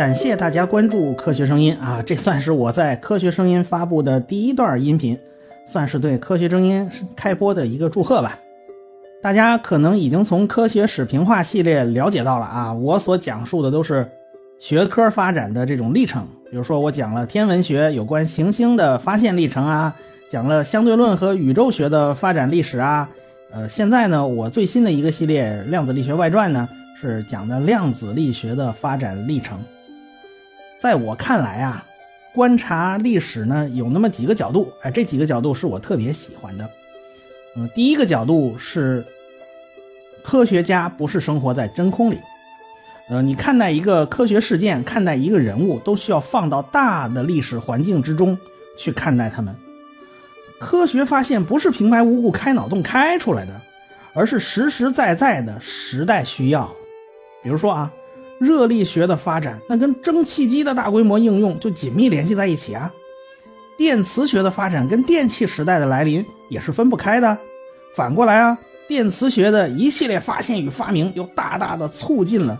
感谢大家关注科学声音啊！这算是我在科学声音发布的第一段音频，算是对科学声音开播的一个祝贺吧。大家可能已经从科学史评话系列了解到了啊，我所讲述的都是学科发展的这种历程。比如说，我讲了天文学有关行星的发现历程啊，讲了相对论和宇宙学的发展历史啊。呃，现在呢，我最新的一个系列《量子力学外传》呢，是讲的量子力学的发展历程。在我看来啊，观察历史呢，有那么几个角度，哎，这几个角度是我特别喜欢的。嗯，第一个角度是，科学家不是生活在真空里。呃，你看待一个科学事件，看待一个人物，都需要放到大的历史环境之中去看待他们。科学发现不是平白无故开脑洞开出来的，而是实实在在的时代需要。比如说啊，热力学的发展，那跟蒸汽机的大规模应用就紧密联系在一起啊。电磁学的发展跟电气时代的来临也是分不开的。反过来啊，电磁学的一系列发现与发明，又大大的促进了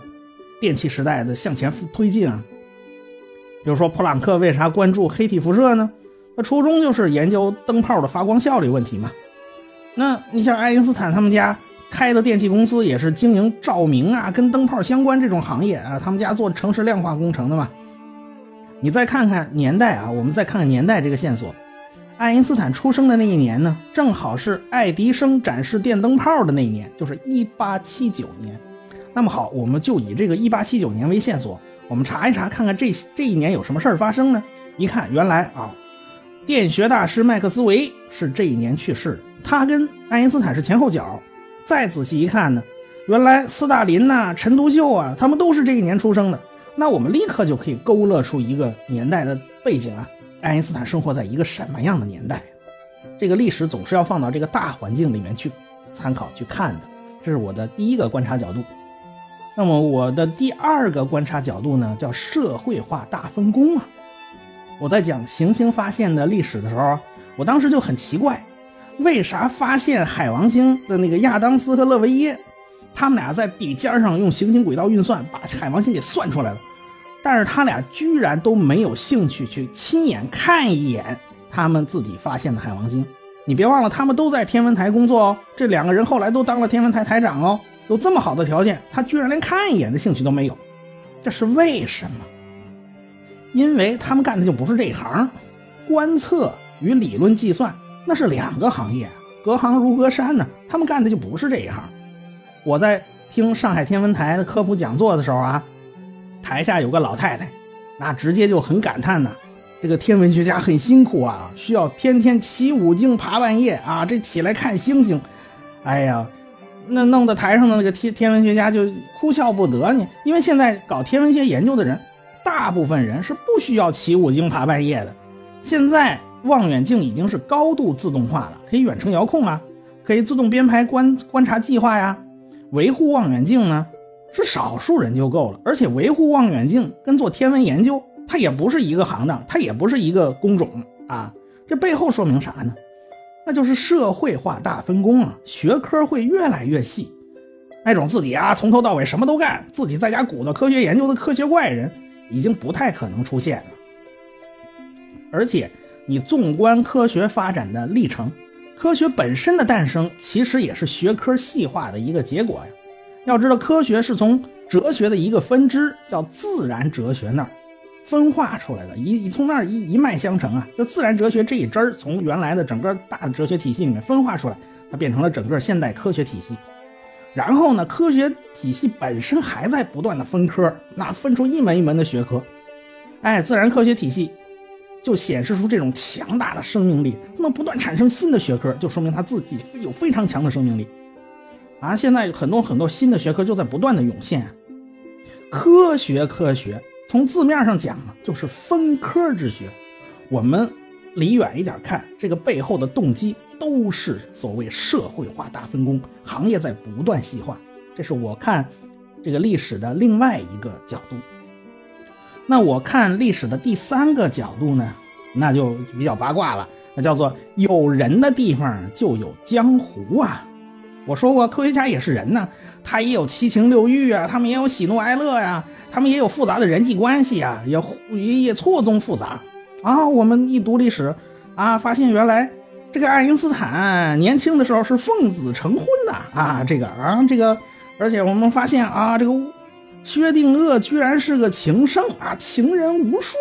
电气时代的向前推进啊。比如说，普朗克为啥关注黑体辐射呢？那初衷就是研究灯泡的发光效率问题嘛。那你像爱因斯坦他们家开的电器公司，也是经营照明啊，跟灯泡相关这种行业啊。他们家做城市量化工程的嘛。你再看看年代啊，我们再看看年代这个线索。爱因斯坦出生的那一年呢，正好是爱迪生展示电灯泡的那一年，就是1879年。那么好，我们就以这个1879年为线索，我们查一查，看看这这一年有什么事儿发生呢？一看，原来啊。电学大师麦克斯韦是这一年去世，他跟爱因斯坦是前后脚。再仔细一看呢，原来斯大林呐、陈独秀啊，他们都是这一年出生的。那我们立刻就可以勾勒出一个年代的背景啊，爱因斯坦生活在一个什么样的年代？这个历史总是要放到这个大环境里面去参考去看的，这是我的第一个观察角度。那么我的第二个观察角度呢，叫社会化大分工啊。我在讲行星发现的历史的时候，我当时就很奇怪，为啥发现海王星的那个亚当斯和勒维耶，他们俩在笔尖上用行星轨道运算把海王星给算出来了，但是他俩居然都没有兴趣去亲眼看一眼他们自己发现的海王星。你别忘了，他们都在天文台工作哦，这两个人后来都当了天文台台长哦，有这么好的条件，他居然连看一眼的兴趣都没有，这是为什么？因为他们干的就不是这一行，观测与理论计算那是两个行业，隔行如隔山呢。他们干的就不是这一行。我在听上海天文台的科普讲座的时候啊，台下有个老太太，那直接就很感叹呐：这个天文学家很辛苦啊，需要天天起五更爬半夜啊，这起来看星星，哎呀，那弄得台上的那个天天文学家就哭笑不得呢。因为现在搞天文学研究的人。大部分人是不需要起五更爬半夜的。现在望远镜已经是高度自动化了，可以远程遥控啊，可以自动编排观观察计划呀。维护望远镜呢，是少数人就够了。而且维护望远镜跟做天文研究，它也不是一个行当，它也不是一个工种啊。这背后说明啥呢？那就是社会化大分工啊，学科会越来越细。那种自己啊从头到尾什么都干，自己在家鼓捣科学研究的科学怪人。已经不太可能出现了，而且你纵观科学发展的历程，科学本身的诞生其实也是学科细化的一个结果呀。要知道，科学是从哲学的一个分支叫自然哲学那儿分化出来的，一从那儿一一脉相承啊，就自然哲学这一支儿从原来的整个大的哲学体系里面分化出来，它变成了整个现代科学体系。然后呢，科学体系本身还在不断的分科，那分出一门一门的学科，哎，自然科学体系就显示出这种强大的生命力，它能不断产生新的学科，就说明它自己有非常强的生命力。啊，现在很多很多新的学科就在不断的涌现。科学，科学从字面上讲呢，就是分科之学。我们离远一点看，这个背后的动机。都是所谓社会化大分工，行业在不断细化，这是我看这个历史的另外一个角度。那我看历史的第三个角度呢，那就比较八卦了，那叫做有人的地方就有江湖啊。我说过，科学家也是人呢，他也有七情六欲啊，他们也有喜怒哀乐呀，他们也有复杂的人际关系啊，也也也错综复杂啊。我们一读历史啊，发现原来这个爱因斯坦年轻的时候是奉子成婚的啊，这个啊这个，而且我们发现啊，这个薛定谔居然是个情圣啊，情人无数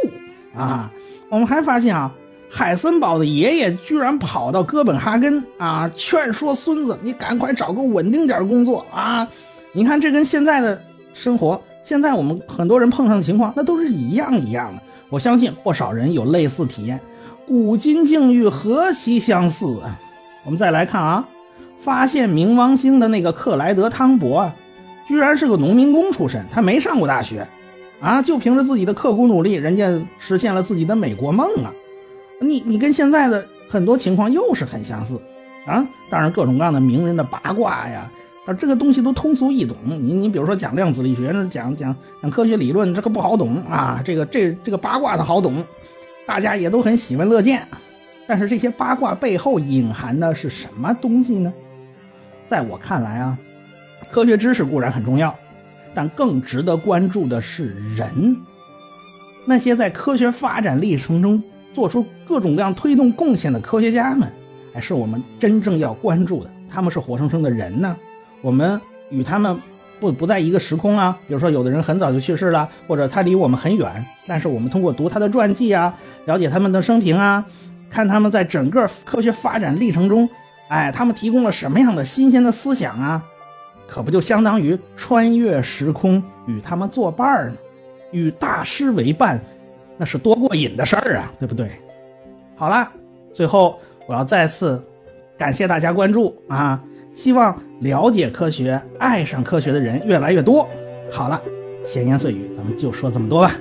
啊。我们还发现啊。海森堡的爷爷居然跑到哥本哈根啊，劝说孙子：“你赶快找个稳定点工作啊！”你看，这跟现在的生活，现在我们很多人碰上的情况，那都是一样一样的。我相信不少人有类似体验。古今境遇何其相似啊！我们再来看啊，发现冥王星的那个克莱德·汤博啊，居然是个农民工出身，他没上过大学啊，就凭着自己的刻苦努力，人家实现了自己的美国梦啊！你你跟现在的很多情况又是很相似，啊，当然各种各样的名人的八卦呀，啊，这个东西都通俗易懂。你你比如说讲量子力学，讲讲讲科学理论，这个不好懂啊。这个这这个八卦的好懂，大家也都很喜闻乐见。但是这些八卦背后隐含的是什么东西呢？在我看来啊，科学知识固然很重要，但更值得关注的是人，那些在科学发展历程中。做出各种各样推动贡献的科学家们，哎，是我们真正要关注的。他们是活生生的人呢，我们与他们不不在一个时空啊。比如说，有的人很早就去世了，或者他离我们很远，但是我们通过读他的传记啊，了解他们的生平啊，看他们在整个科学发展历程中，哎，他们提供了什么样的新鲜的思想啊，可不就相当于穿越时空与他们作伴儿呢？与大师为伴。那是多过瘾的事儿啊，对不对？好了，最后我要再次感谢大家关注啊！希望了解科学、爱上科学的人越来越多。好了，闲言碎语，咱们就说这么多吧。